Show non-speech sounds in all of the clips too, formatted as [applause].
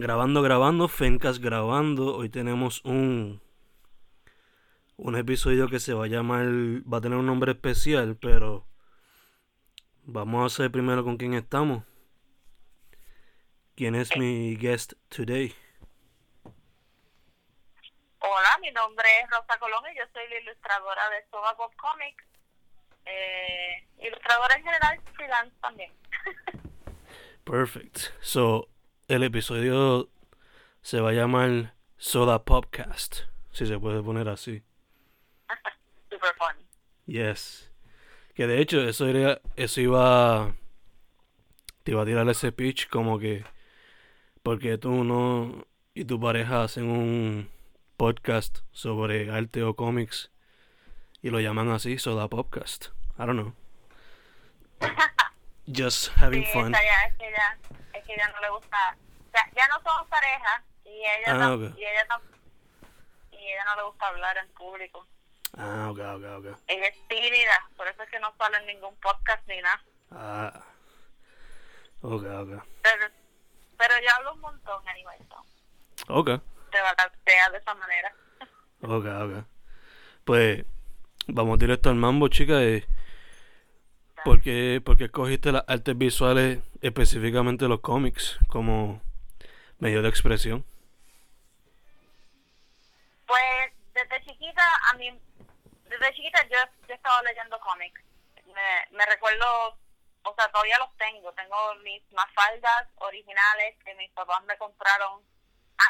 Grabando, grabando, Fencas grabando. Hoy tenemos un un episodio que se va a llamar va a tener un nombre especial, pero vamos a hacer primero con quién estamos. ¿Quién es mi guest today? Hola, mi nombre es Rosa Colón y yo soy la ilustradora de Soba Comics. Eh, ilustradora en general, freelance también. [laughs] Perfect. So, el episodio se va a llamar Soda Popcast, si se puede poner así. [laughs] Super fun. Yes. Que de hecho, eso era, eso iba, te iba a tirar ese pitch como que, porque tú no y tu pareja hacen un podcast sobre arte o cómics y lo llaman así, Soda Popcast. I don't know. [laughs] Just having Sí, fun. Es que ya, no le gusta, ya, ya no somos pareja y ella Ah, no, ok. y ella no, y ella no le gusta hablar en público. Ah, ok, ok, ok. Ella es tímida, por eso es que no sale en ningún podcast ni nada. Ah. Ok, ok. Pero, pero yo hablo un montón, anyway, so, Ok. te balanceas de esa manera. Ok, ok. Pues vamos directo al mambo, chica. eh, ¿por, qué, por qué escogiste las artes visuales, específicamente los cómics, como medio de expresión? Pues desde chiquita, a mí, desde chiquita yo, yo he estado leyendo cómics. Me recuerdo, o sea, todavía los tengo. Tengo mis mafaldas originales que mis papás me compraron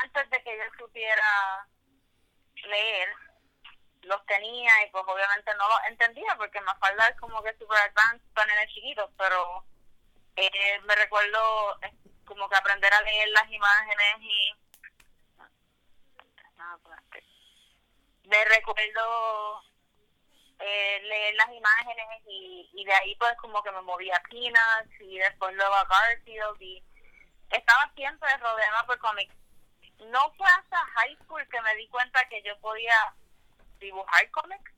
antes de que yo supiera leer. Los tenía y pues obviamente no los entendía porque mafalda es como que super advanced para nenes chiquitos, pero eh, me recuerdo eh, como que aprender a leer las imágenes y... Ah, me recuerdo eh, leer las imágenes y, y de ahí pues como que me movía a Peanuts y después luego a Garfield y estaba siempre rodeada por cómics. No fue hasta high school que me di cuenta que yo podía dibujar cómics.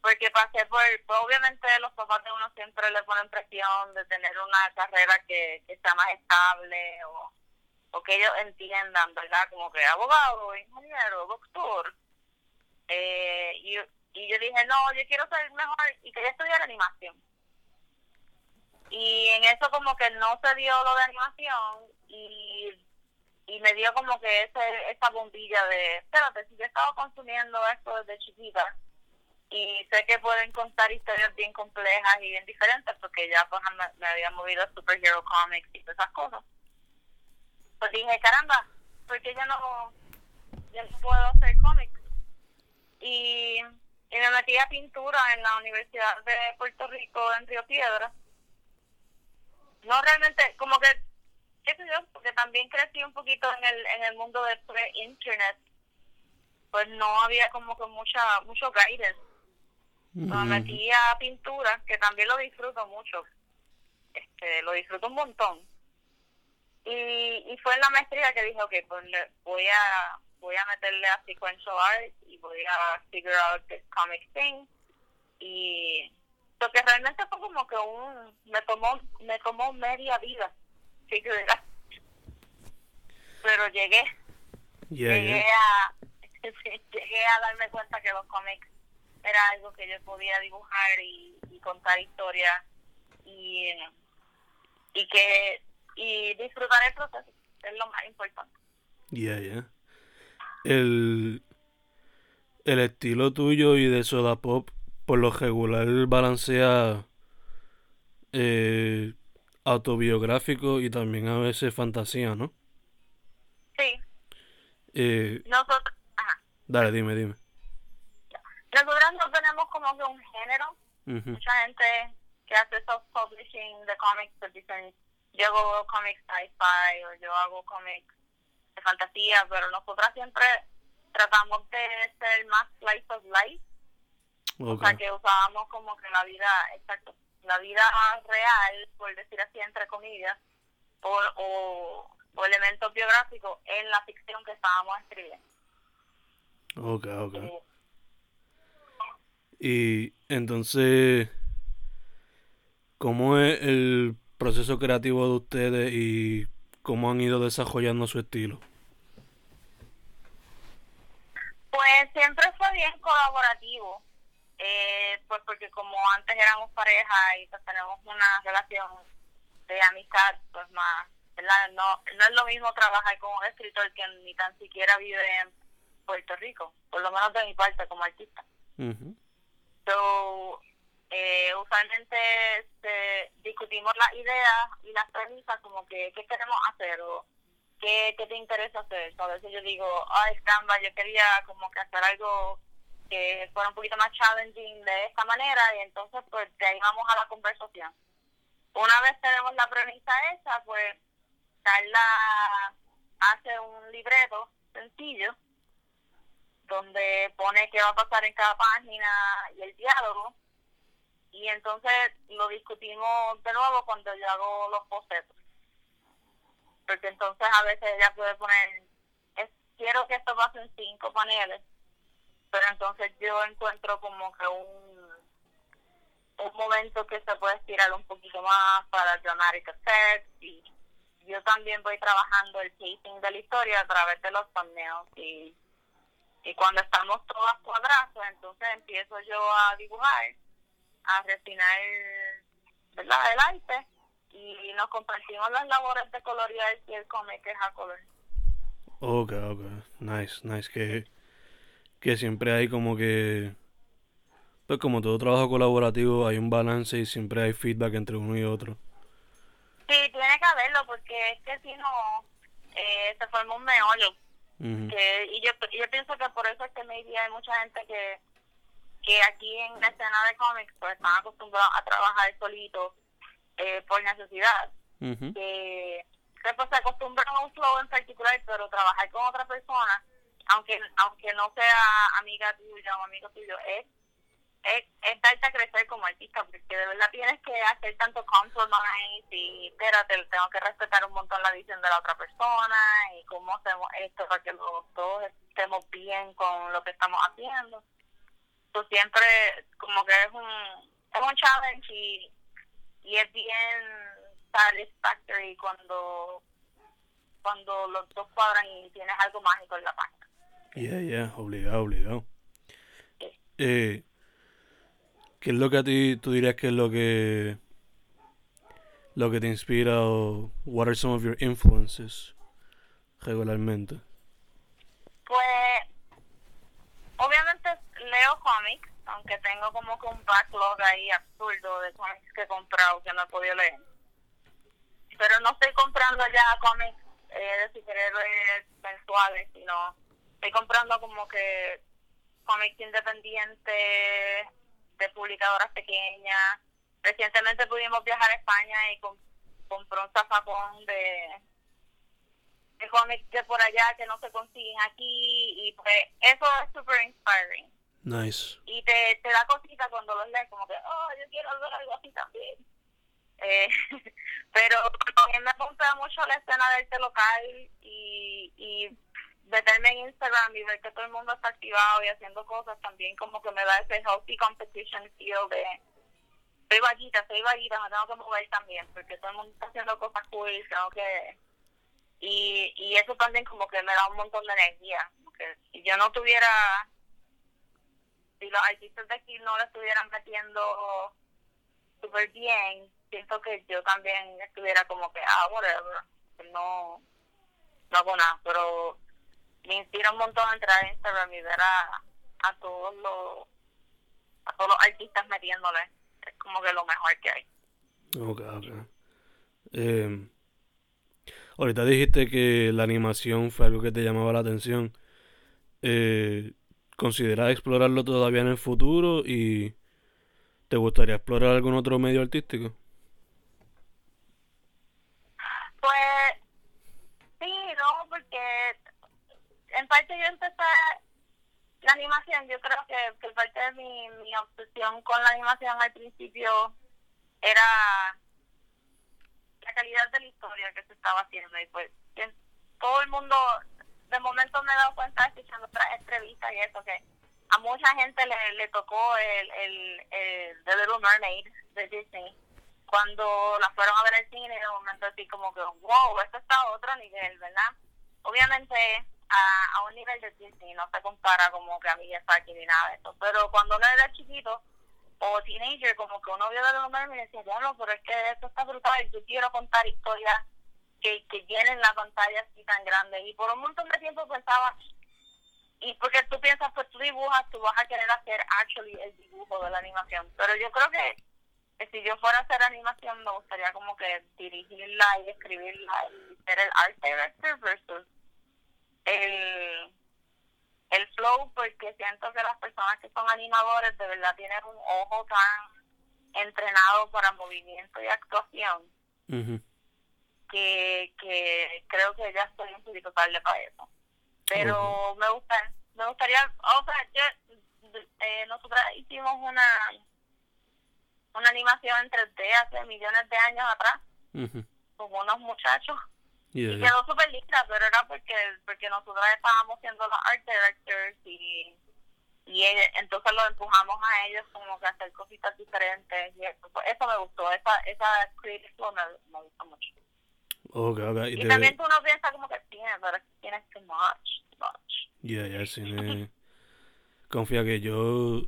Porque pasé por, pues obviamente los papás de uno siempre le ponen presión de tener una carrera que, que sea más estable o, o que ellos entiendan, ¿verdad? Como que abogado, ingeniero, doctor. Eh, y, y yo dije, no, yo quiero ser mejor y quería estudiar animación. Y en eso como que no se dio lo de animación y, y me dio como que ese, esa bombilla de, espérate, si yo he estado consumiendo esto desde chiquita y sé que pueden contar historias bien complejas y bien diferentes porque ya pues me, me había movido a superhero comics y todas esas cosas pues dije, caramba, porque yo no, yo no puedo hacer cómics. Y, y me metí a pintura en la Universidad de Puerto Rico en Río Piedra. No realmente, como que, qué sé yo, porque también crecí un poquito en el, en el mundo de pre-internet. Pues no había como que mucha, mucho guidance. Me metí a pintura, que también lo disfruto mucho. Este, lo disfruto un montón y, y fue en la maestría que dije, ok, pues le- voy a voy a meterle a sequential art y voy a figure out this comic thing y lo que realmente fue como que un me tomó me tomó media vida out. pero llegué Yeah, llegué yeah. a [laughs] llegué a darme cuenta que los cómics era algo que yo podía dibujar y, y contar historias y y que y disfrutar el proceso es lo más importante Yeah, yeah. El, el estilo tuyo y de Soda Pop, por lo regular, balancea eh, autobiográfico y también a veces fantasía, ¿no? sí Eh, nosotros ajá. dale, dime, dime. nosotros no tenemos como que un género mucha gente que hace self-publishing de cómics pues dicen yo hago cómics sci-fi o yo hago cómics de fantasía, pero nosotras siempre tratamos de ser más slice of life. O sea, que usábamos como que la vida, exacto, la vida real, por decir así, entre comillas, o, o, o elementos biográficos en la ficción que estábamos escribiendo. Ok, ok. Y entonces, ¿cómo es el proceso creativo de ustedes y cómo han ido desarrollando su estilo? Pues siempre fue bien colaborativo, eh, pues porque como antes éramos pareja y pues tenemos una relación de amistad, pues más, No, no es lo mismo trabajar con un escritor que ni tan siquiera vive en Puerto Rico, por lo menos de mi parte como artista. So, eh, usualmente este, discutimos las ideas y las premisas como que qué queremos hacer o qué, qué te interesa hacer. a veces yo digo, ay, caramba, yo quería como que hacer algo que fuera un poquito más challenging de esta manera y entonces pues de ahí vamos a la conversación. Una vez tenemos la premisa hecha, pues Carla hace un libreto sencillo donde pone qué va a pasar en cada página y el diálogo. Y entonces lo discutimos de nuevo cuando yo hago los bocetos. Porque entonces a veces ella puede poner, quiero que esto pase en cinco paneles, pero entonces yo encuentro como que un, un momento que se puede estirar un poquito más para dramatic effects y yo también voy trabajando el pacing de la historia a través de los thumbnails y y cuando estamos todas cuadradas, entonces empiezo yo a dibujar, a refinar ¿verdad? el arte y nos compartimos las labores de colorear y el cómic es a color. Ok, ok, nice, nice, que, que siempre hay como que, pues como todo trabajo colaborativo hay un balance y siempre hay feedback entre uno y otro. Sí, tiene que haberlo porque es que si no, eh, se forma un meollo que, y yo, yo pienso que por eso es que maybe hay mucha gente que, que aquí en la escena de cómics pues están acostumbrados a trabajar solito eh, por necesidad. Que, que pues se acostumbran a un flow en particular, pero trabajar con otra persona, aunque aunque no sea amiga tuya o amigo tuyo, es es, es darte a crecer como artista, porque de verdad tienes que hacer tanto compromise y espérate, tengo que respetar un montón la visión de la otra persona y cómo hacemos esto para que los todos estemos bien con lo que estamos haciendo. Tú siempre como que es un, es un challenge y, y es bien satisfactory cuando cuando los dos cuadran y tienes algo mágico en la página. Yeah, yeah, obligado, obligado. Eh, ¿Qué es lo que a ti tú dirías que es lo que lo que te inspira o what are some of your influences regularmente? Pues obviamente leo cómics, aunque tengo como que un backlog ahí absurdo de cómics que he comprado que no he podido leer. Pero no estoy comprando ya cómics eh, de superhéroes mensuales, sino estoy comprando como que cómics independientes de publicadoras pequeñas. Recientemente pudimos viajar a España y con, compró un zafacón de, de cómics de por allá que no se consiguen aquí y pues eso es super inspiring. Nice. Y te, te da cosita cuando los lees, como que, oh, yo quiero hacer algo así también. Eh, [laughs] pero también me gusta mucho la escena del arte local y, y meterme en Instagram y ver que todo el mundo está activado y haciendo cosas también como que me da ese healthy competition feel de soy vaguita, soy vaguita, me tengo que mover también porque todo el mundo está haciendo cosas cool, tengo que y, y eso también como que me da un montón de energía, que si yo no tuviera si los artistas de aquí no le estuvieran metiendo súper bien, siento que yo también estuviera como que, ah, whatever, no, no hago nada, pero me inspira un montón a entrar a Instagram y ver a, a todos los a todos los artistas metiéndole. Es como que lo mejor que hay. Ok ok. Em, ahorita dijiste que la animación fue algo que te llamaba la atención. Eh, ¿consideras explorarlo todavía en el futuro y te gustaría explorar algún otro medio artístico? Pues sí, no, porque que yo empecé la animación, yo creo que, que parte de mi, mi obsesión con la animación al principio era la calidad de la historia que se estaba haciendo y pues todo el mundo de momento me he dado cuenta escuchando otras entrevistas y eso que a mucha gente le, le tocó el, el, el The Little Mermaid de Disney cuando la fueron a ver al cine de momento así como que wow esto está a otro nivel verdad obviamente a, a un nivel de Disney no se compara como que a Miyazaki ni nada de eso pero cuando uno era chiquito o teenager como que uno vio de Little Mermaid y decía bueno pero es que esto está brutal yo quiero contar historias que, que llenen la pantalla así tan grande. Y por un montón de tiempo pensaba, y porque tú piensas, pues tú dibujas, tú vas a querer hacer actually el dibujo de la animación. Pero yo creo que, si yo fuera a hacer animación, me gustaría como que dirigirla y escribirla y ser el art director versus el, el flow, porque siento que las personas que son animadores de verdad tienen un ojo tan entrenado para movimiento y actuación que, que creo que ya estoy poquito tarde para eso. Pero me gusta, me gustaría, o sea, yo, eh, nosotras hicimos una una animación en 3D hace millones de años atrás con unos muchachos y quedó súper linda, pero era porque porque nosotras estábamos siendo los art directors y y entonces los empujamos a ellos como que a hacer cositas diferentes y eso, eso me gustó, esa esa creative flow me, me gustó mucho. Okay, okay. Y, y también tú no piensas como que tiene, pero tienes too much, too much. Yeah, yeah, sí. Confía que yo,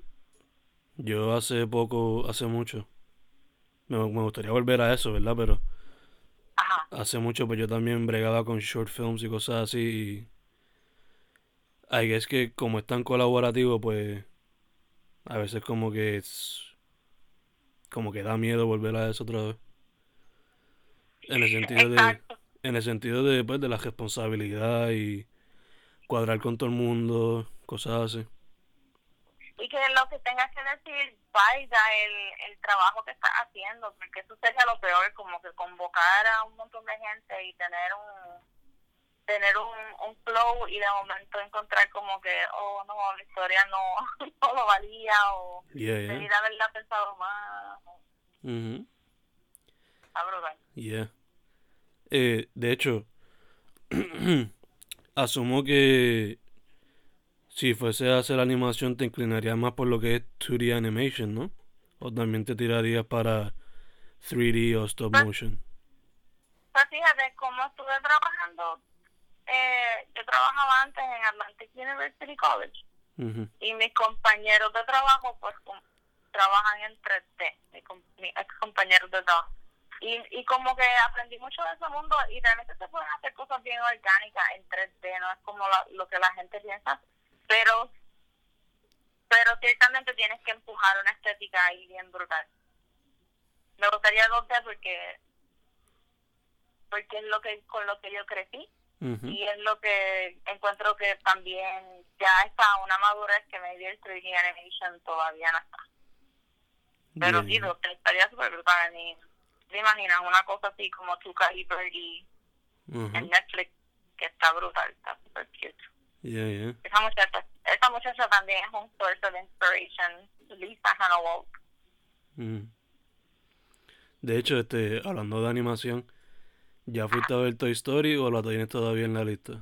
yo hace poco, hace mucho, me, me gustaría volver a eso, ¿verdad? Pero. Hace mucho pues yo también bregaba con short films y cosas así y ahí es que como es tan colaborativo pues a veces como que es como que da miedo volver a eso otra vez. En el sentido de en el sentido de pues, de la responsabilidad y cuadrar con todo el mundo cosas así y que lo que tengas que decir vaya el, el trabajo que estás haciendo porque eso sería lo peor como que convocar a un montón de gente y tener un tener un, un flow y de momento encontrar como que oh no la historia no, [laughs] no lo valía o yeah, yeah. debería haberla pensado más. Mhm brutal. Yeah. Eh, de hecho, [clears throat] asumo que si fuese a hacer animación te inclinarías más por lo que es 2D animation, ¿no? O también te tirarías para 3D o stop Pues- motion. Pues fíjate, como estuve trabajando, eh, yo trabajaba antes en Atlantic University College y mis compañeros de trabajo pues trabajan en 3D, mi com- mis ex compañeros de trabajo. Y, y como que aprendí mucho de ese mundo y realmente se pueden hacer cosas bien orgánicas en 3D, no es como la- lo que la gente piensa, pero pero ciertamente tienes que empujar una estética ahí bien brutal. Me gustaría 2D porque porque es lo que con lo que yo crecí y es lo que encuentro que también ya está una madurez que maybe el 3D animation todavía no está. Pero sí, lo que estaría súper brutal. Y, ¿Te imaginas una cosa así como Tuca y Birdie en Netflix? Que está brutal, está súper cute. Yeah, yeah. Esa muchacha, esa muchacha también es un source of inspiration. Lisa Hannah Walk. Ujú. De hecho, este, hablando de animación, ¿ya fuiste a ver Toy Story o la tienes todavía en la lista?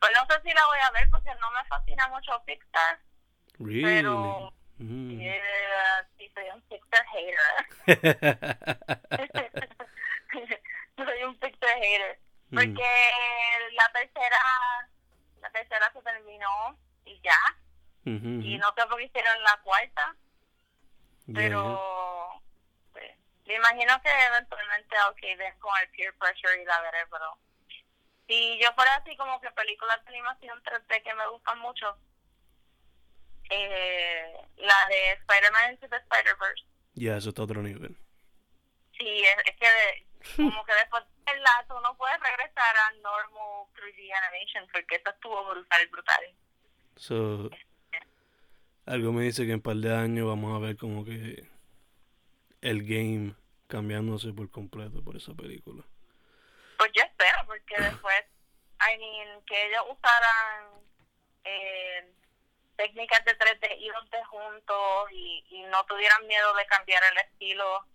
Pues no sé si la voy a ver porque no me fascina mucho Pixar. Really? Pero- Mm. Yeah, sí, soy un Pixar hater. [laughs] [laughs] soy un Pixar hater. Mm. Porque la tercera, la tercera se terminó y ya. Y no sé por qué hicieron la cuarta, Yeah, pero pues, me imagino que eventualmente ok den con el peer pressure y la veré, pero si yo fuera así como que películas de animación 3D que me gustan mucho, eh, la de Spider-Man Into the Spider-Verse, yeah. Ya, eso está otro nivel. sí, es, es que de- como que después del lazo no puedes regresar a normal 3D animation porque eso estuvo brutal, brutal. So, algo me dice que en un par de años vamos a ver como que el game cambiándose por completo por esa película. Pues yo espero, porque después I mean, que ellos usaran eh, técnicas de 3D y 2D juntos y, y no tuvieran miedo de cambiar el estilo.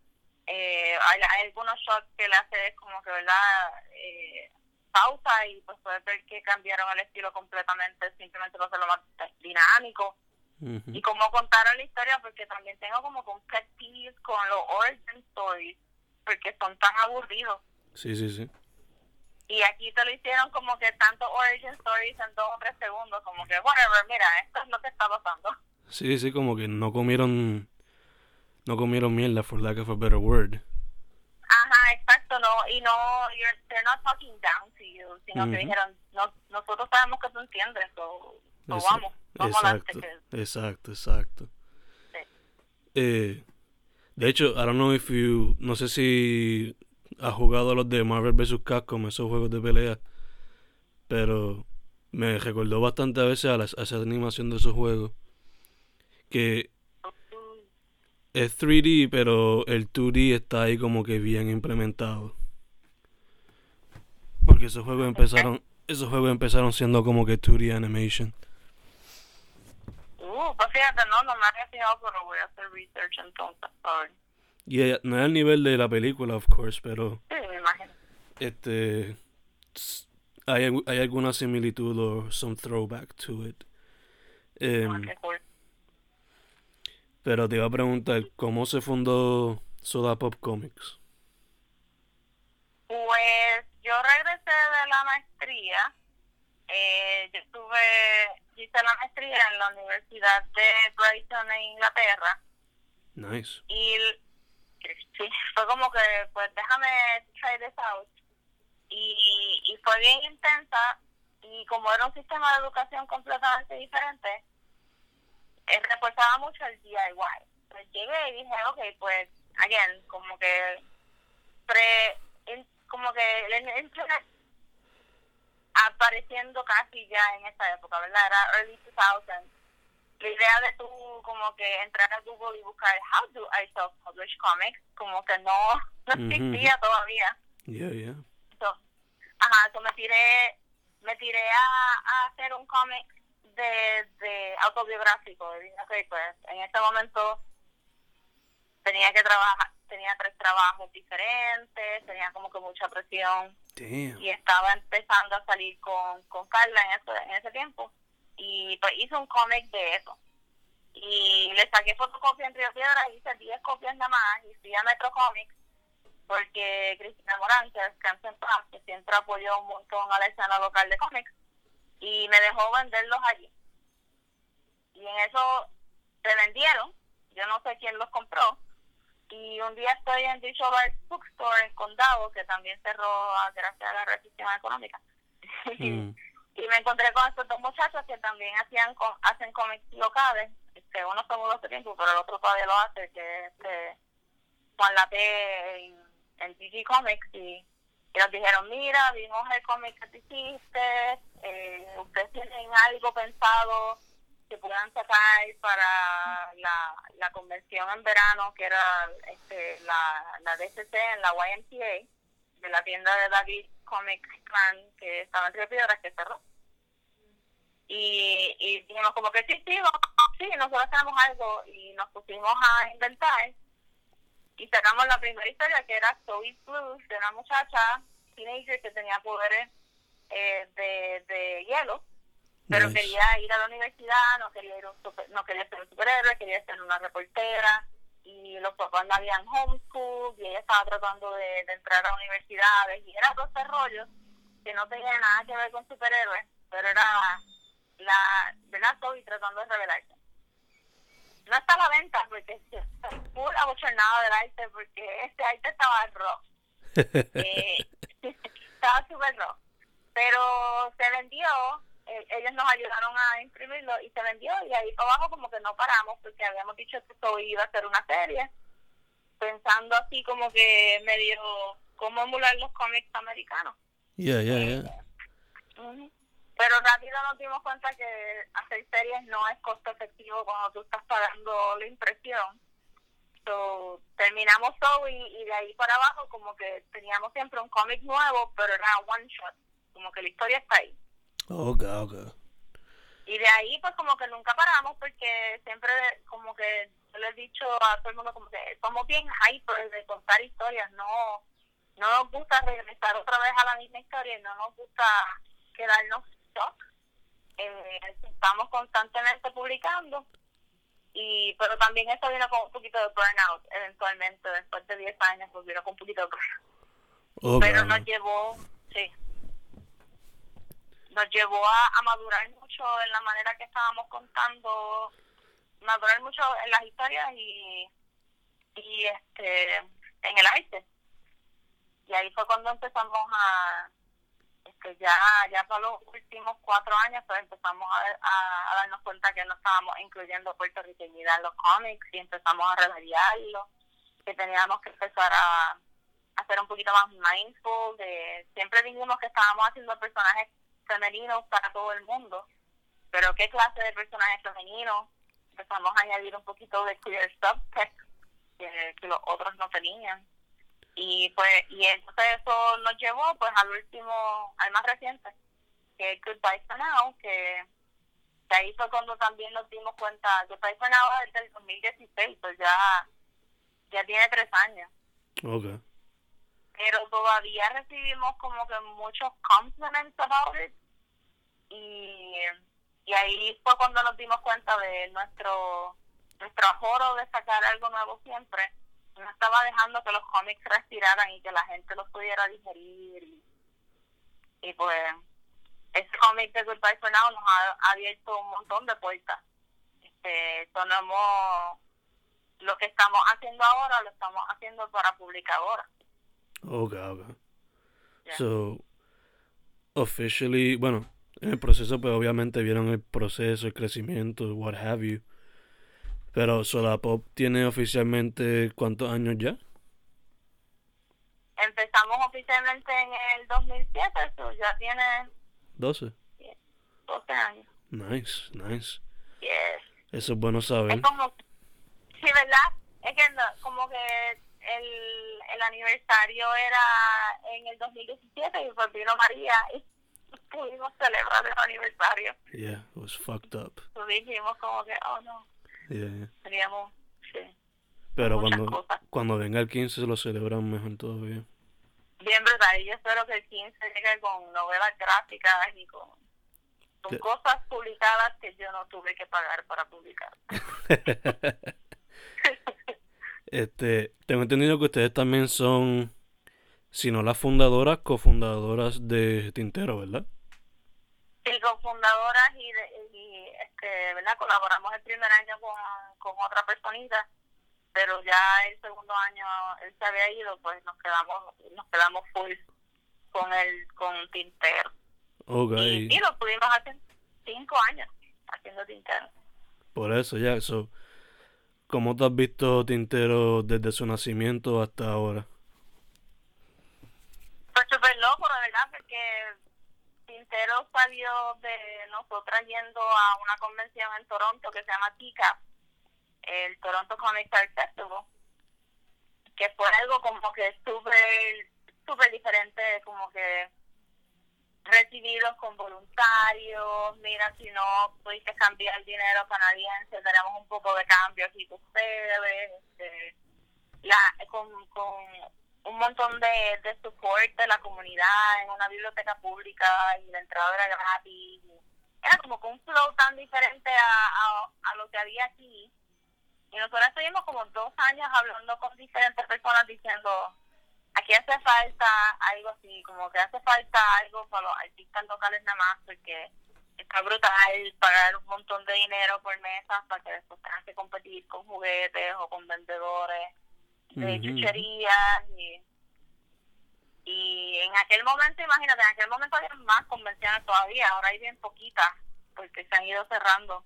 Eh, hay, hay algunos shots que le hace como que, ¿verdad? Eh, pausa y pues puedes ver que cambiaron el estilo completamente, simplemente lo hace lo más dinámico. Y cómo contaron la historia, porque también tengo como peeve con los origin stories, porque son tan aburridos. Sí, sí, sí. Y aquí te lo hicieron como que tanto origin stories en dos o tres segundos, como que, whatever, mira, esto es lo que está pasando. Sí, sí, como que no comieron. No comieron mierda, for lack of a better word. Ajá, exacto, no, y no, you're, they're not talking down to you, sino que Ujú. dijeron, no, nosotros sabemos que tú entiendes, so, so Esa- vamos, vamos adelante. Exacto, que- exacto, exacto. Sí. Eh, de hecho, I don't know if you, no sé si has jugado a los de Marvel vs. Capcom, esos juegos de pelea, pero me recordó bastante a veces a, las- a esa animación de esos juegos, que es 3D, pero el 2D está ahí como que bien implementado. Porque esos juegos empezaron, esos juegos empezaron siendo como que 2D animation. Uh, pues fíjate, no, no me había fijado, pero voy a hacer research entonces, sorry. Y ella- no es al nivel de la película, of course, pero Sí, me imagino. este hay, hay alguna similitud o some throwback to it. Qué cool. Pero te iba a preguntar, ¿cómo se fundó Soda Pop Comics? Pues yo regresé de la maestría. Eh, yo estuve, hice la maestría en la Universidad de Brighton en Inglaterra. Nice. Y sí, fue como que, pues déjame try this out. Y, y fue bien intensa. Y como era un sistema de educación completamente diferente, eh, reforzaba mucho el DIY. Pues llegué y dije, ok, pues, again, como que pre, in- como que el internet apareciendo casi ya en esa época, ¿verdad? Era early 2000. La idea de tú como que entrar a Google y buscar how do I self-publish comics, como que no, [laughs] no existía todavía. Yeah, yeah. So, ajá, so me tiré, me tiré a, a hacer un cómic de autobiográfico. Dije, ok, pues en este momento tenía que trabajar, tenía tres trabajos diferentes, tenía como que mucha presión Damn. y estaba empezando a salir con, con Carla en ese, en ese tiempo y pues hice un cómic de eso y le saqué fotocopia en Río Piedra hice 10 copias nada más y fui a Metro Comics porque Cristina Morán que descansa en paz que siempre apoyó un montón a la escena local de cómics y me dejó venderlos allí y en eso se vendieron yo no sé quién los compró y un día estoy en Arts Bookstore en Condado, que también cerró ah, gracias a la recesión económica. [laughs] Mm. y me encontré con estos dos muchachos que también hacían hacen cómics locales. Que uno se mudó hace tiempo, pero el otro todavía lo hace, que es este, Juan Late en, en GG Comics. Y, y nos dijeron, mira, vimos el cómic que tú hiciste, eh, ustedes tienen algo pensado que puedan sacar para la, la convención en verano, que era este, la, la DCC en la YMCA, de la tienda de David Comic Clan, que estaba en Río Piedras, que cerró. Y, y dijimos como que sí, sí, vamos, sí, nosotros tenemos algo, y nos pusimos a inventar, y sacamos la primera historia, que era Zoe Blues, de una muchacha teenager que tenía poderes eh, de, de hielo, pero Nice. quería ir a la universidad, no quería ir un super- no quería ser un superhéroe, quería ser una reportera y los papás la habían homeschool y ella estaba tratando de, de entrar a universidades y era todo este rollo que no tenía nada que ver con superhéroes, pero era la verdad Toby tratando de revelarse. No está a la venta porque [laughs] muy abochornado del arte porque este arte estaba rojo [laughs] eh, [laughs] estaba súper rojo. Pero se vendió, eh, ellos nos ayudaron a imprimirlo y se vendió y ahí para abajo como que no paramos porque habíamos dicho que esto iba a ser una serie, pensando así como que medio cómo emular los cómics americanos. Yeah, yeah, yeah. Pero rápido nos dimos cuenta que hacer series no es costo efectivo cuando tú estás pagando la impresión. So, terminamos todo y, y de ahí para abajo como que teníamos siempre un cómic nuevo, pero era one shot. como que la historia está ahí. Ok, ok. Y de ahí, pues como que nunca paramos porque siempre como que yo le he dicho a todo el mundo como que somos bien hyper de contar historias, no no nos gusta regresar otra vez a la misma historia y no nos gusta quedarnos shock. Eh, estamos constantemente publicando y pero también eso vino con un poquito de burnout eventualmente después de 10 años pues vino con un poquito de burnout pero nos llevó sí nos llevó a, madurar mucho en la manera que estábamos contando madurar mucho en las historias y y este en el arte. Y ahí fue cuando empezamos a que ya ya por los últimos cuatro años pues empezamos a, darnos cuenta que no estábamos incluyendo puertorriqueñidad en los cómics y empezamos a remediarlo, que teníamos que empezar a, ser un poquito más mindful, de siempre dijimos que estábamos haciendo personajes femeninos para todo el mundo, pero qué clase de personajes femeninos, empezamos a añadir un poquito de queer subtext que, los otros no tenían. Y pues y entonces eso nos llevó pues al último al más reciente que es Goodbye for Now que, que ahí fue cuando también nos dimos cuenta. Goodbye for Now es del 2016 pues ya ya tiene tres años. Okay pero todavía recibimos como que muchos compliments about it y y ahí fue cuando nos dimos cuenta de nuestro nuestro ahorro de sacar algo nuevo siempre no estaba dejando que los cómics respiraran y que la gente los pudiera digerir. Y, pues, ese cómic de Goodbye for Now nos ha, abierto un montón de puertas. Este, sonamos, lo que estamos haciendo ahora lo estamos haciendo para publicadora. Ok, ok. So, officially, bueno, en el proceso, pues obviamente vieron el proceso, el crecimiento, what have you. Pero Solapop tiene oficialmente cuántos años ya? Empezamos oficialmente en el 2007, eso ya tiene 12. 12 años. Nice, nice. Yes. Eso es bueno saber. Es como, sí, ¿verdad? Es que como que el, el aniversario era en el 2017 y pues vino María y [laughs] pudimos celebrar el aniversario. Yeah, it was fucked up. Entonces dijimos como que, oh no. Teníamos, sí. Pero cuando, cuando venga el 15 se lo celebran mejor todavía. Bien, verdad. Y yo espero que el 15 llegue con novelas gráficas y con, con cosas publicadas que yo no tuve que pagar para publicar. [laughs] [laughs] este, tengo entendido que ustedes también son, si no las fundadoras, cofundadoras de Tintero, ¿verdad? Sí, cofundadoras y, y este, ¿verdad? Colaboramos el primer año con, con otra personita, pero ya el segundo año él se había ido, pues nos quedamos nos quedamos full con el con Tintero. Okay. Y, lo pudimos hacer cinco años haciendo Tintero. Por eso ya, eso. ¿Cómo te has visto Tintero desde su nacimiento hasta ahora? Pues súper loco, la verdad, porque Tintero salió de nosotras yendo a una convención en Toronto que se llama TICA, el Toronto Comic Art Festival, que fue algo como que súper, súper diferente, como que recibidos con voluntarios, mira, si no pudiste cambiar el dinero canadiense, tenemos un poco de cambio aquí con ustedes, este, con, con un montón de, de support de la comunidad en una biblioteca pública y la entrada era gratis. Era como que un flow tan diferente a, a, lo que había aquí. Y nosotros estuvimos como dos años hablando con diferentes personas diciendo, aquí hace falta algo así, como que hace falta algo para los artistas locales nada más, porque está brutal pagar un montón de dinero por mesas para que después tengan que competir con juguetes o con vendedores de chucherías y, y en aquel momento, imagínate, en aquel momento había más convenciones todavía, ahora hay bien poquitas, porque se han ido cerrando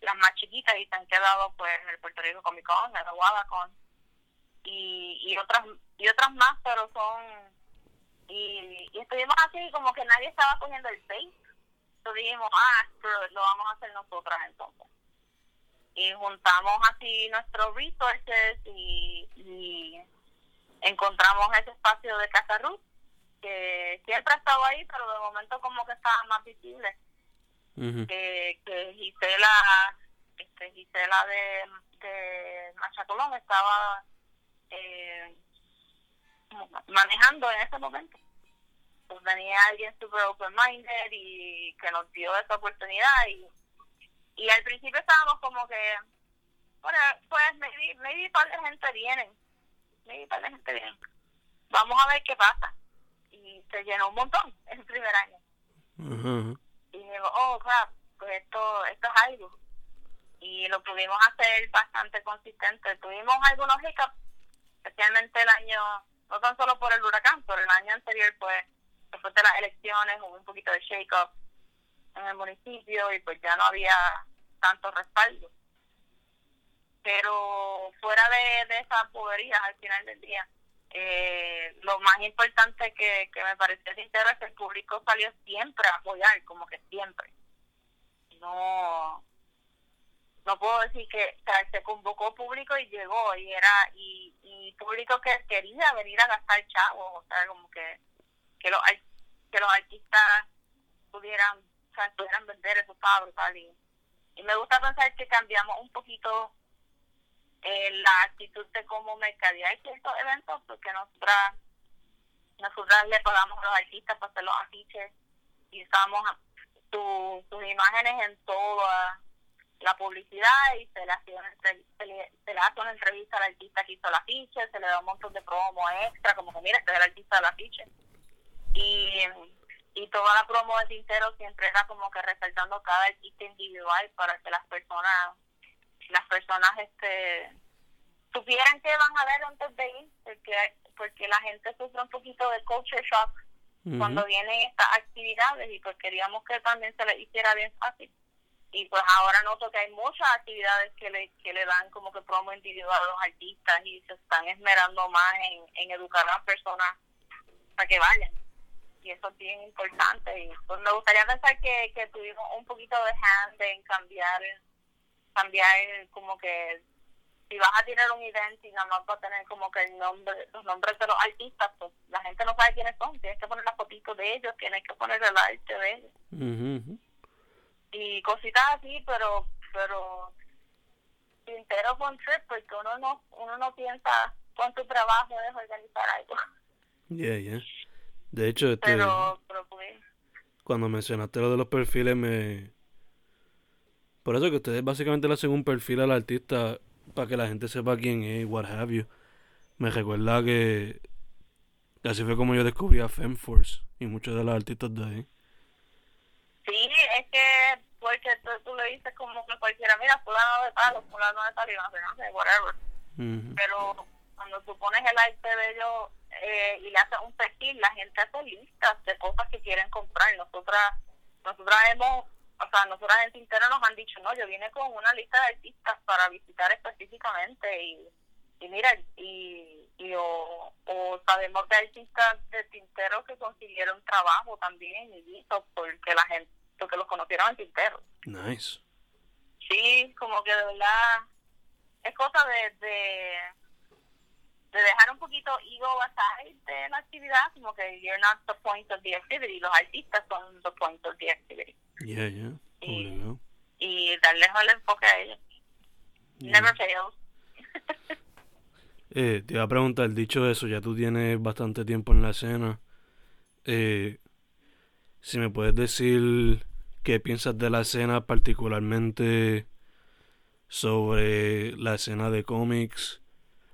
las más chiquitas y se han quedado pues el Puerto Rico Comic Con, el Guadacon y, y otras y otras más, pero son y, y estuvimos así como que nadie estaba poniendo el face, entonces dijimos, ah, pero lo vamos a hacer nosotras entonces y juntamos así nuestros resources y, y encontramos ese espacio de Casa Ruth que siempre ha estado ahí, pero de momento como que estaba más visible. que, que Gisela, este, Gisela de, de Machacolón estaba eh, manejando en ese momento. Pues venía alguien super open-minded y que nos dio esa oportunidad y, y al principio estábamos como que, bueno, pues maybe, maybe un par de gente viene, maybe un par de gente viene. Vamos a ver qué pasa. Y se llenó un montón en [laughs] el primer año. Y digo, oh, crap, pues esto, esto es algo. Y lo pudimos hacer bastante consistente. Tuvimos algunos hiccups, especialmente el año no tan solo por el huracán, pero el año anterior, pues, después de las elecciones hubo un poquito de shake-up en el municipio y pues ya no había tanto respaldo. Pero fuera de, de esas poderías al final del día, eh, lo más importante que, que me pareció sincero es que el público salió siempre a apoyar, como que siempre. No, no puedo decir que se convocó público y llegó y era y, y público que quería venir a gastar chavos o sea como que que los que los artistas pudieran o sea, pudieran vender esos pagos y, y me gusta pensar que cambiamos un poquito eh, la actitud de cómo mercadear ciertos eventos porque nosotras nosotras le pagamos a los artistas para hacer los afiches y usamos sus imágenes en todas la publicidad y se le, hace una se, le, se le hace una entrevista al artista que hizo la ficha, se le da un montón de promo extra, como que mira, este es el artista de la ficha. Y, y toda la promo de Tintero siempre era como que resaltando cada artista individual para que las personas, las personas este supieran que van a ver antes de ir, porque, porque la gente sufre un poquito de culture shock cuando vienen estas actividades y pues queríamos que también se le hiciera bien fácil y pues ahora noto que hay muchas actividades que le, que le dan como que promo individual a los artistas y se están esmerando más en, en educar a las personas para que vayan. Y eso es bien importante. Y pues me gustaría pensar que, que tuvimos un poquito de hand en cambiar cambiar como que si vas a tener un event y nada más va a tener como que el nombre los nombres de los artistas pues la gente no sabe quiénes son. Tienes que poner las fotitos de ellos tienes que poner el arte de ellos y cositas así, pero pero entero con trip porque uno no uno no piensa cuánto trabajo es organizar algo. Yeah, yeah. De hecho, este, pero, pues, cuando mencionaste lo de los perfiles me por eso que ustedes básicamente le hacen un perfil al artista para que la gente sepa quién es, what have you. Me recuerda que así fue como yo descubrí a Femforce y muchos de los artistas de ahí. Sí, es que porque tú, tú le dices como que cualquiera, mira, fulano de tal o fulano de tal y no sé, whatever. Pero cuando tú pones el arte de ellos eh, y le haces un perfil, la gente hace listas de cosas que quieren comprar. Nosotras, nosotras hemos, o sea, nosotras en Tintero nos han dicho, no, yo vine con una lista de artistas para visitar específicamente y, y mira, y, y o, o sabemos de artistas de Tintero que consiguieron trabajo también y porque la gente porque los conocieron en Tintero. Nice. Sí, como que de verdad es cosa de, de, de dejar un poquito ego aside de la actividad, como que you're not the point of the activity, los artistas son the point of the activity. Yeah, yeah. Y, y darles el enfoque a ellos. Never fails. eh, te iba a preguntar, dicho eso, ya tú tienes bastante tiempo en la escena. Eh, si me puedes decir qué piensas de la escena, particularmente sobre la escena de cómics,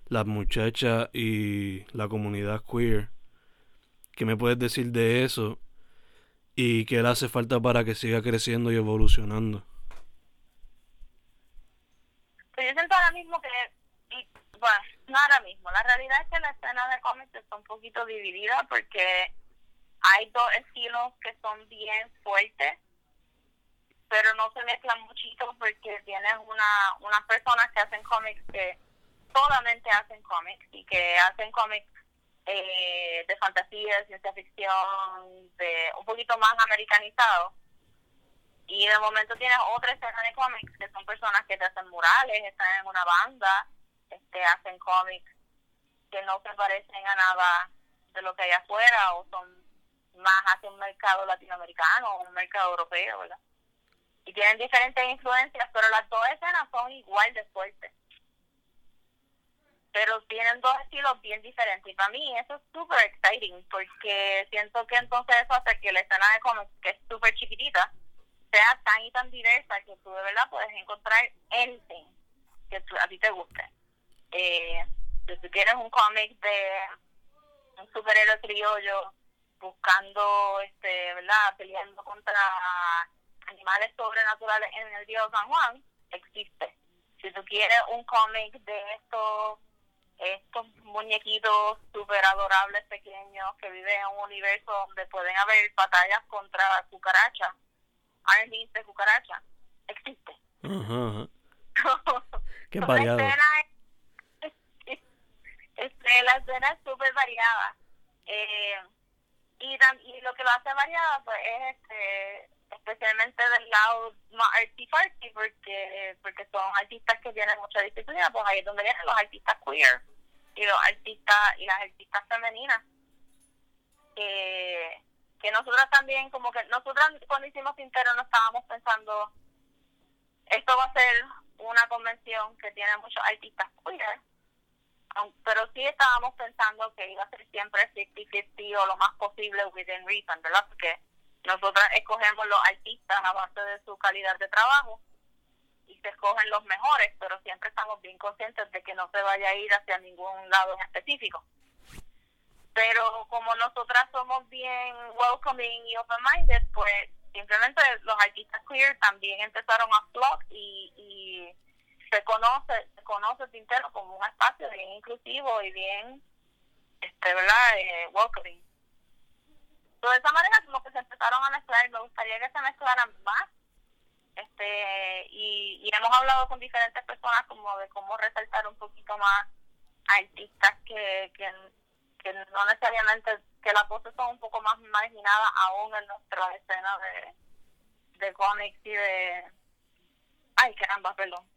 las muchachas y la comunidad queer. ¿Qué me puedes decir de eso? ¿Y qué le hace falta para que siga creciendo y evolucionando? Pues yo siento ahora mismo que, bueno, no ahora mismo, la realidad es que la escena de cómics está un poquito dividida porque hay dos estilos que son bien fuertes, pero no se mezclan muchito porque tienes una, unas personas que hacen cómics que solamente hacen cómics y que hacen cómics eh, de fantasía, ciencia ficción, de un poquito más americanizado. Y de momento tienes otra escena de cómics que son personas que te hacen murales, están en una banda, este, hacen cómics que no se parecen a nada de lo que hay afuera o son más hacia un mercado latinoamericano o un mercado europeo, ¿verdad? Y tienen diferentes influencias, pero las dos escenas son igual de fuertes. Pero tienen dos estilos bien diferentes. Y para mí eso es súper exciting, porque siento que entonces eso hace que la escena de cómics, que es súper chiquitita, sea tan y tan diversa que tú de verdad puedes encontrar anything que a ti te guste. Eh, si tú quieres un cómic de un superhéroe criollo buscando, este, ¿verdad? Peleando contra animales sobrenaturales en el río San Juan, existe. Si tú quieres un cómic de estos estos muñequitos super adorables pequeños que viven en un universo donde pueden haber batallas contra cucarachas, armies de cucarachas, existe. [laughs] Qué variado. La escena es súper variada. Eh, y, y lo que lo hace variada pues es este especialmente del lado más arty porque porque son artistas que tienen mucha disciplina pues ahí es donde vienen los artistas queer y los artistas y las artistas femeninas. Que que nosotras también como que nosotras cuando hicimos Tintero no estábamos pensando esto va a ser una convención que tiene muchos artistas queer pero sí estábamos pensando que iba a ser siempre 50-50 o lo más posible within reason, ¿verdad? Porque nosotras escogemos los artistas a base de su calidad de trabajo y se escogen los mejores, pero siempre estamos bien conscientes de que no se vaya a ir hacia ningún lado en específico. Pero como nosotras somos bien welcoming y open-minded, pues simplemente los artistas queer también empezaron a flock y, y se conoce, se conoce Tintero como un espacio bien inclusivo y bien, este, ¿verdad? Eh, welcoming. de esa manera como que se empezaron a mezclar, me gustaría que se mezclaran más. Este, y, y hemos hablado con diferentes personas como de cómo resaltar un poquito más artistas que, que, que no necesariamente, que las voces son un poco más marginadas aún en nuestra escena de, de cómics y de... Ay, caramba, perdón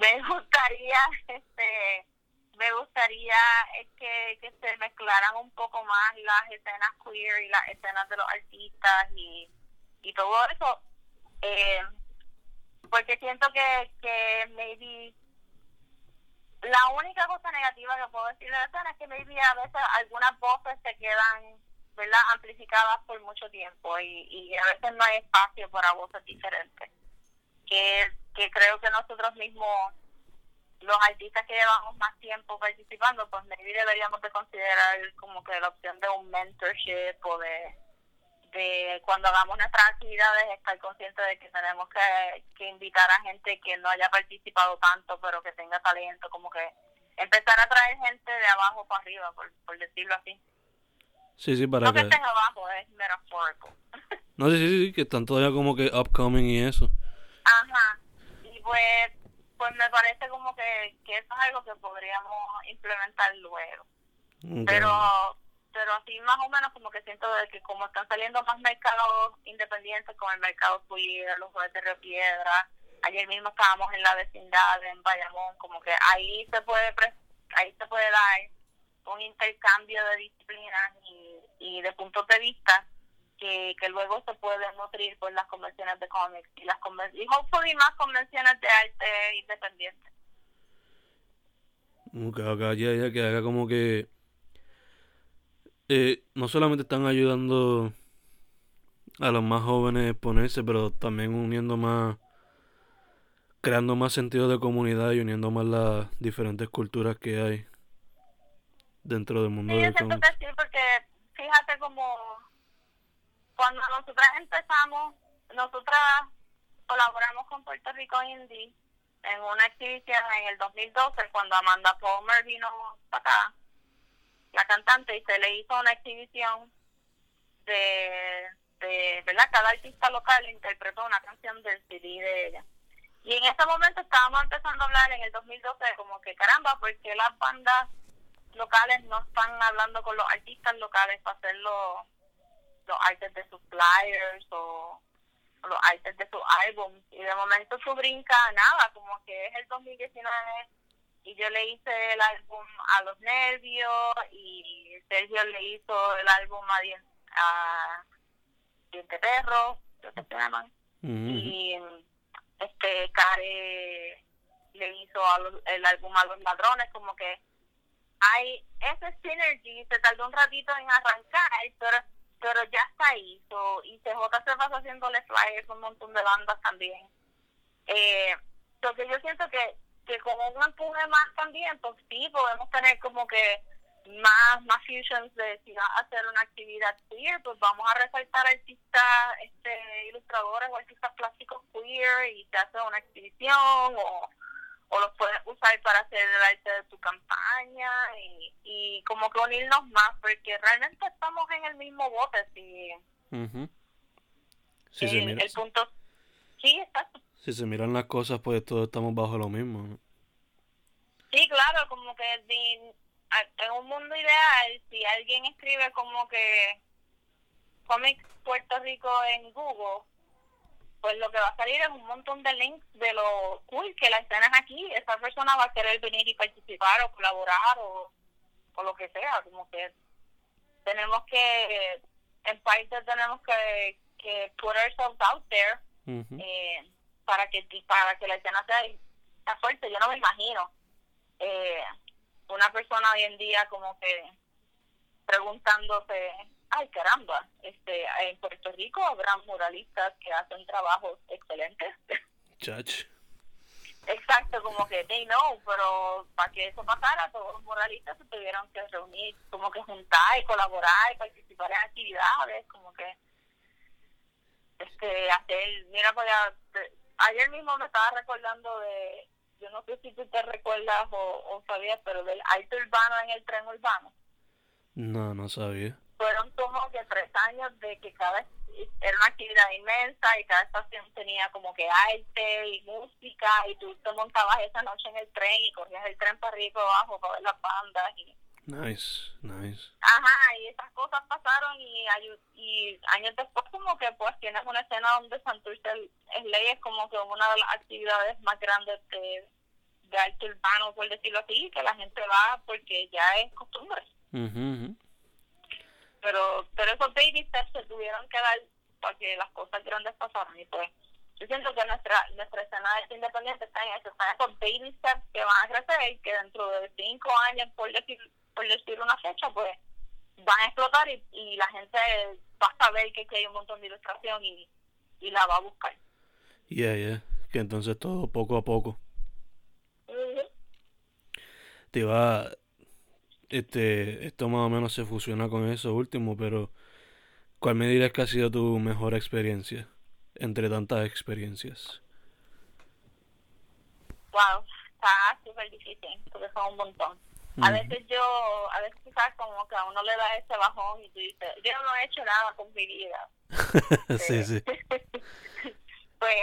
me [laughs] gustaría este me gustaría eh, que, que se mezclaran un poco más las escenas queer y las escenas de los artistas y, y todo eso eh, porque siento que, que maybe la única cosa negativa que puedo decir de la escena es que maybe a veces algunas voces se quedan ¿verdad? amplificadas por mucho tiempo y, y a veces no hay espacio para voces diferentes que que creo que nosotros mismos, los artistas que llevamos más tiempo participando, pues maybe deberíamos de considerar como que la opción de un mentorship o de, de cuando hagamos nuestras actividades estar consciente de que tenemos que, que invitar a gente que no haya participado tanto pero que tenga talento, como que empezar a traer gente de abajo para arriba, por, por decirlo así. Sí, sí, para no que, estén abajo, es metaphorical. no, sí, sí, sí, que están todavía como que upcoming y eso. Ajá, pues pues me parece como que, que eso es algo que podríamos implementar luego. Pero pero así más o menos como que siento de que como están saliendo más mercados independientes como el mercado queer, los jueces de Río Piedra, ayer mismo estábamos en la vecindad en Bayamón, como que ahí se puede ahí se puede dar un intercambio de disciplinas y, y de puntos de vista que, que luego se pueden nutrir por las convenciones de cómics y las y hopefully más convenciones de arte independiente. Okay, ya, ya, que haga como que eh, no solamente están ayudando a los más jóvenes a exponerse, pero también uniendo más, creando más sentido de comunidad y uniendo más las diferentes culturas que hay dentro del mundo sí, del cómic. Sí, porque fíjate como cuando nosotras empezamos, nosotras colaboramos con Puerto Rico Indie en una exhibición en el 2012 cuando Amanda Palmer vino para acá, la cantante, y se le hizo una exhibición de, de ¿verdad? Cada artista local interpretó una canción del CD de ella. Y en ese momento estábamos empezando a hablar en el 2012 como que caramba, porque las bandas locales no están hablando con los artistas locales para hacerlo los artes de sus flyers o, los artes de sus álbums y de momento su brinca nada, como que es el 2019 y yo le hice el álbum a los nervios y Sergio le hizo el álbum a Diente Perro, creo que se llaman, y este Care le hizo el álbum a los ladrones, como que hay ese synergy, se tardó un ratito en arrancar, pero pero ya está ahí. So, y CJ se pasa haciéndole flyers un montón de bandas también. Eh, que yo siento que, que con un empuje más también, pues sí, podemos tener como que más más fusions de si va a hacer una actividad queer, pues vamos a resaltar artistas, este ilustradores o artistas plásticos queer y se hace una exhibición o o los puedes usar para hacer el arte de tu campaña y, y como que unirnos más porque realmente estamos en el mismo bote si sí, el, el punto sí exacto. Si se miran las cosas pues todos estamos bajo lo mismo sí claro como que en un mundo ideal si alguien escribe como que cómics Puerto Rico en Google pues lo que va a salir es un montón de links de lo cool que la escena es aquí. Esa persona va a querer venir y participar o colaborar o, o lo que sea. Como que tenemos que, en parte tenemos que, que put ourselves out there eh, para que para que la escena sea, fuerte. Yo no me imagino eh, una persona hoy en día como que preguntándose ay caramba, este, en Puerto Rico habrá muralistas que hacen trabajos excelentes. Chach. Exacto, como que they know, pero para que eso pasara, todos los muralistas se tuvieron que reunir, como que juntar y colaborar y participar en actividades, como que este hacer, mira, pues ayer mismo me estaba recordando de, yo no sé si tú te recuerdas o, o sabías, pero del alto urbano en el tren urbano. No, no sabía fueron como que tres años de que cada era una actividad inmensa y cada estación tenía como que arte y música y tú te montabas esa noche en el tren y corrías el tren para arriba y para abajo para ver las bandas y nice nice. Ajá y esas cosas pasaron y y años después como que pues tienes una escena donde Santurce es ley es como que una de las actividades más grandes de, de arte urbano por decirlo así que la gente va porque ya es costumbre pero pero esos baby steps se tuvieron que dar para que las cosas grandes pasaran y pues yo siento que nuestra nuestra escena de independiente está en eso, están esos baby steps que van a crecer y que dentro de cinco años, por decir, por decir una fecha, pues van a explotar y, y la gente va a saber que, hay un montón de ilustración y, y la va a buscar. Yeah, yeah, que entonces todo poco a poco. Te va, este, esto más o menos se fusiona con eso último, pero ¿cuál me dirías que ha sido tu mejor experiencia entre tantas experiencias? Wow, está súper difícil, porque son un montón. A veces yo, a veces quizás como que a uno le da ese bajón y tú dices, yo no he hecho nada con mi vida. [laughs] sí, sí. [laughs] pues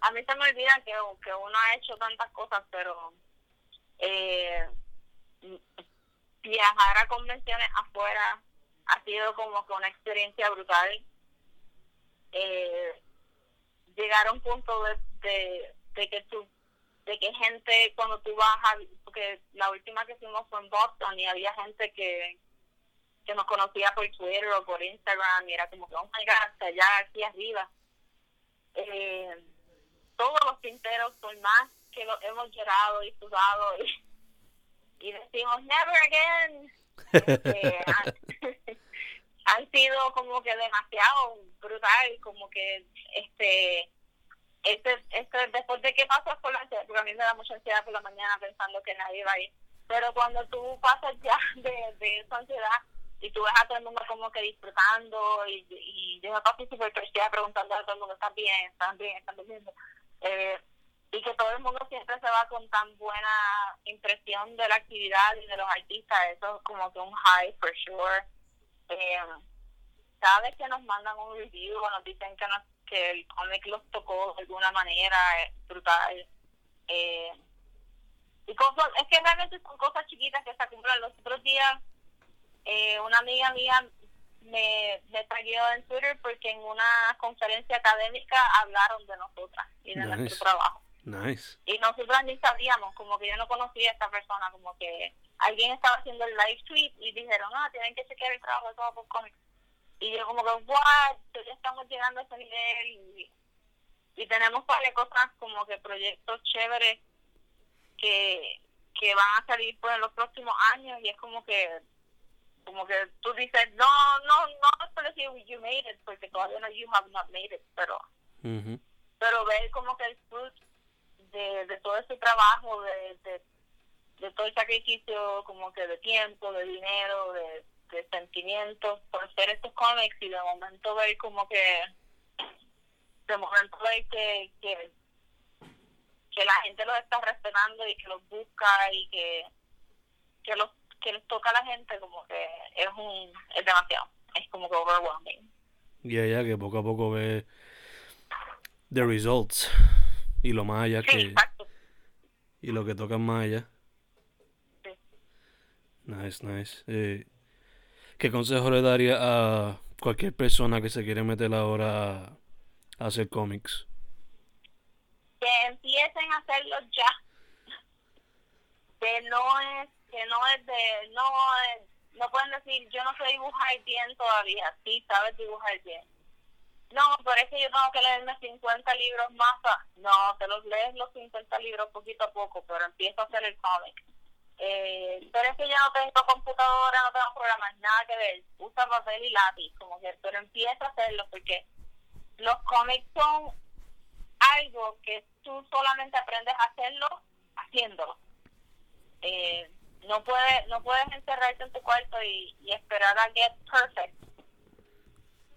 a mí se me olvida que, que uno ha hecho tantas cosas, pero eh, viajar a convenciones afuera ha sido como que una experiencia brutal. Eh, llegar a un punto de, de, que tú de que gente cuando tú vas a, porque la última que fuimos fue en Boston y había gente que que nos conocía por Twitter o por Instagram y era como que oh my god hasta allá aquí arriba eh, todos los pinteros son más que lo hemos llorado y sudado y y decimos never again. Este, [laughs] [laughs] han, sido como que demasiado brutal, como que este este, este después de que pasas por la ansiedad, porque a mí me da mucha ansiedad por la mañana pensando que nadie va a ir, pero cuando tú pasas ya [laughs] de, de esa ansiedad y tú ves a todo el mundo como que disfrutando y, y yo me paso súper preguntando a todo el mundo, ¿estás bien? ¿Estás bien? ¿Estás bien? Eh, y que todo el mundo siempre se va con tan buena impresión de la actividad y de los artistas, eso es como que un high for sure. Eh, cada vez que nos mandan un review o nos dicen que, nos, que el cómic los tocó de alguna manera, es brutal. Eh, y cosas, es que realmente son cosas chiquitas que se acumulan. Los otros días, eh, una amiga mía me, me tagueó en Twitter porque en una conferencia académica hablaron de nosotras y de nuestro trabajo. Nice. Y nosotros ni sabíamos, como que yo no conocía a esta persona, como que alguien estaba haciendo el live tweet y dijeron, ah, tienen que chequear el trabajo de todo por cómics. Y yo como que, what, ya estamos llegando a ese nivel y, y tenemos varias cosas como que proyectos chéveres que, que van a salir pues en los próximos años y es como que como que tú dices, no, no, no por decir you made it, porque todavía no you have not made it, pero, Ujú. pero ver como que el fruit de, todo ese trabajo, de, de, todo el sacrificio, como que de tiempo, de dinero, de, de sentimientos, por hacer estos cómics y de momento ver como que, de momento ver que, que, que la gente los está respetando y que los busca y que, que los que les toca a la gente como que es un es demasiado es como que overwhelming. Y ella que poco a poco ve the results y lo más allá sí que exacto y lo que tocan más allá. Sí. Nice, nice. Eh, ¿Qué consejo le daría a cualquier persona que se quiere meter ahora a, a hacer cómics? que empiecen a hacerlo ya que no es que no es de no es, no pueden decir yo no sé dibujar bien todavía sí sabes dibujar bien no pero es que yo tengo que leerme 50 libros más ah, no te los lees los 50 libros poquito a poco pero empieza a hacer el cómic eh, pero es que yo no tengo computadora no tengo programas nada que ver usa papel y lápiz como que pero empieza a hacerlo porque los cómics son algo que tú solamente aprendes a hacerlo haciéndolo. Eh, no puedes no puedes encerrarte en tu cuarto y, y esperar a get perfect.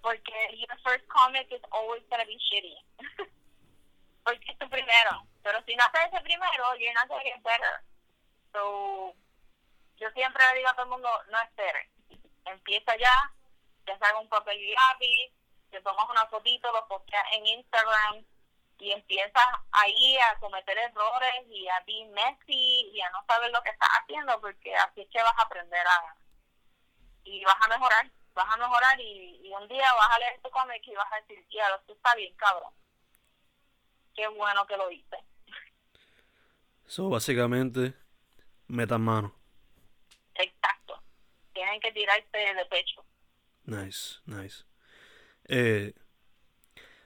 Porque your first comic is always going to be shitty. [laughs] Porque es tu primero. Pero si no haces ese primero, you're not going to get better. So, yo siempre le digo a todo el mundo, no esperes. Empieza ya, te saca un papel y lápiz, te tomas una fotito, lo posteas en Instagram y empiezas ahí a cometer errores y a be messy y a no saber lo que estás haciendo porque así es que vas a aprender a y vas a mejorar, vas a mejorar y, y un día vas a leer tu cómic y vas a decir, ya, esto está bien, cabrón. Qué bueno que lo hice. So, básicamente, metan mano. Exacto. Tienen que tirarte de pecho. Nice, nice. Eh,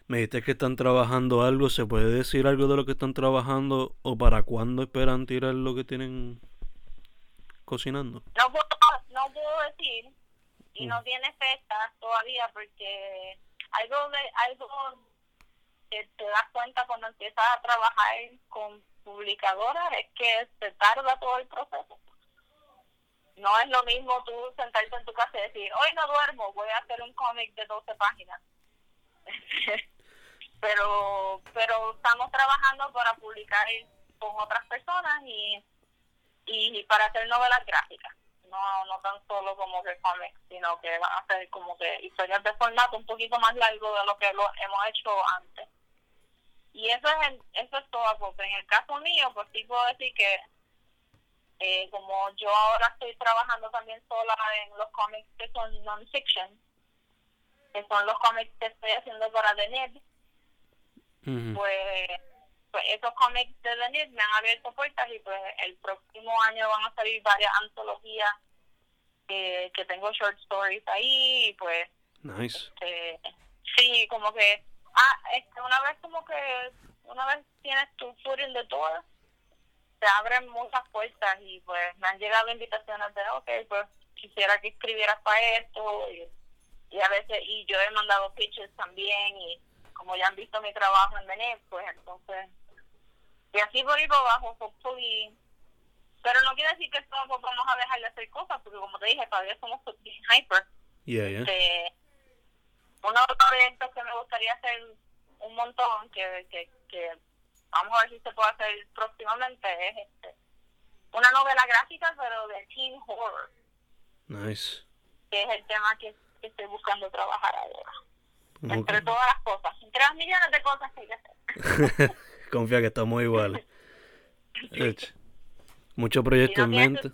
me dijiste que están trabajando algo. ¿Se puede decir algo de lo que están trabajando o para cuándo esperan tirar lo que tienen cocinando? No puedo, no puedo decir y no tiene fecha todavía porque algo de algo que te das cuenta cuando empiezas a trabajar con publicadoras es que se tarda todo el proceso. No es lo mismo tú sentarte en tu casa y decir, hoy no duermo, voy a hacer un cómic de 12 páginas. [laughs] pero pero estamos trabajando para publicar con otras personas y, y para hacer novelas gráficas. No, no tan solo como que cómics, sino que van a ser como que historias de formato un poquito más largo de lo que lo hemos hecho antes. Y eso es en- eso es todo, porque en el caso mío, pues sí puedo decir que eh, como yo ahora estoy trabajando también sola en los cómics que son non-fiction, que son los cómics que estoy haciendo para The Nib, Ujú. pues, pues esos cómics de The Nib me han abierto puertas y pues el próximo año van a salir varias antologías que, que tengo short stories ahí y pues Nice. este, sí, como que, ah, este, una vez como que, una vez tienes tu foot in the door, te abren muchas puertas y pues me han llegado invitaciones de, ok, pues quisiera que escribieras para esto y, y a veces, y yo he mandado pitches también y como ya han visto mi trabajo en Benet, pues entonces, y así por ahí por abajo, hopefully, pero no quiere decir que todos vamos a dejar de hacer cosas, porque como te dije, todavía somos bien hyper Yeah, yeah. este, uno de los proyectos que me gustaría hacer un montón, que, que, que vamos a ver si se puede hacer próximamente, es este, una novela gráfica, pero de teen horror, Nice. que es el tema que, que estoy buscando trabajar ahora. Entre Ok. todas las cosas, entre las millones de cosas que hay que hacer. [laughs] Confía que estamos iguales. [laughs] Mucho Si proyecto no en mente.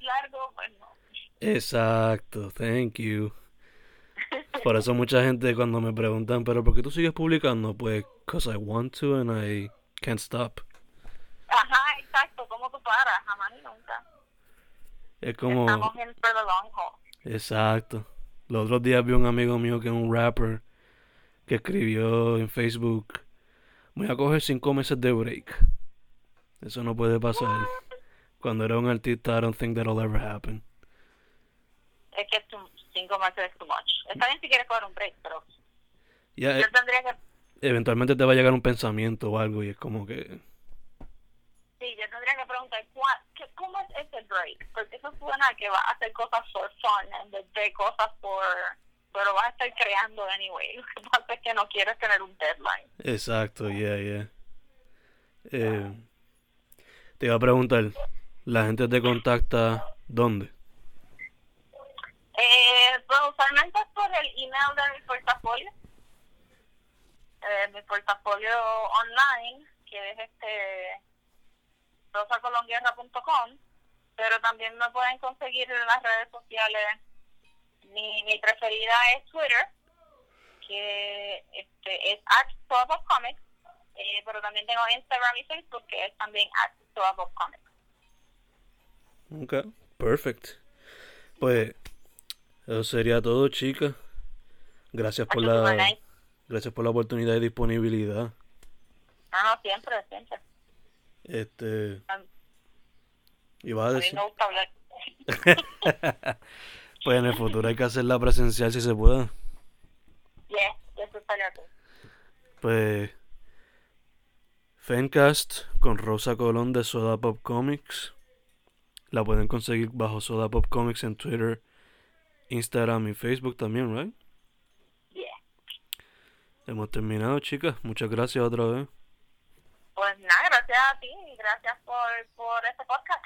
largo, pues no. Exacto, thank you. [laughs] Por eso mucha gente cuando me preguntan, pero ¿por qué tú sigues publicando? Pues, cause I want to and I can't stop. Ajá, exacto, ¿cómo tú paras? Jamás ni nunca. Es como, Estamos en for the long haul. exacto. Los otros días vi un amigo mío que es un rapper que escribió en Facebook, voy a coger cinco meses de break. Eso no puede pasar. Cuando era un artista, I don't think that'll ever happen. Es que tu- cinco meses es too much. Está bien si quieres coger un break, pero yo eh, tendría que, eventualmente te va a llegar un pensamiento o algo y es como que... sí, yo tendría que preguntar, ¿cuál, qué, ¿cómo es ese break? Porque eso suena a que vas a hacer cosas for fun en vez de cosas por... Pero vas a estar creando anyway. [laughs] Lo que pasa es que no quieres tener un deadline. Exacto, yeah, yeah. Eh, te iba a preguntar, ¿la gente te contacta dónde? Eh, pues usualmente es por el email de mi portafolio. Eh, mi portafolio online, que es este rosacolonguerra.com, pero también me pueden conseguir en las redes sociales. Mi, mi preferida es Twitter, que este, es at Comics, eh, pero también tengo Instagram y Facebook, que es también at Comics. Ok, perfect. Pues, eso sería todo, chicas. Gracias por la, gracias por la oportunidad y disponibilidad. No, no, siempre, siempre. Este, A iba a mí decir, me gusta hablar. [laughs] [laughs] pues en el futuro hay que hacerla presencial si se puede. Estaría cool. Pues, Fencast con Rosa Colón de Soda Pop Comics. La pueden conseguir bajo Soda Pop Comics en Twitter, Instagram y Facebook también, ¿right? Yeah. Hemos terminado, chicas. Muchas gracias otra vez. Pues nada, gracias a ti y gracias por, por este podcast.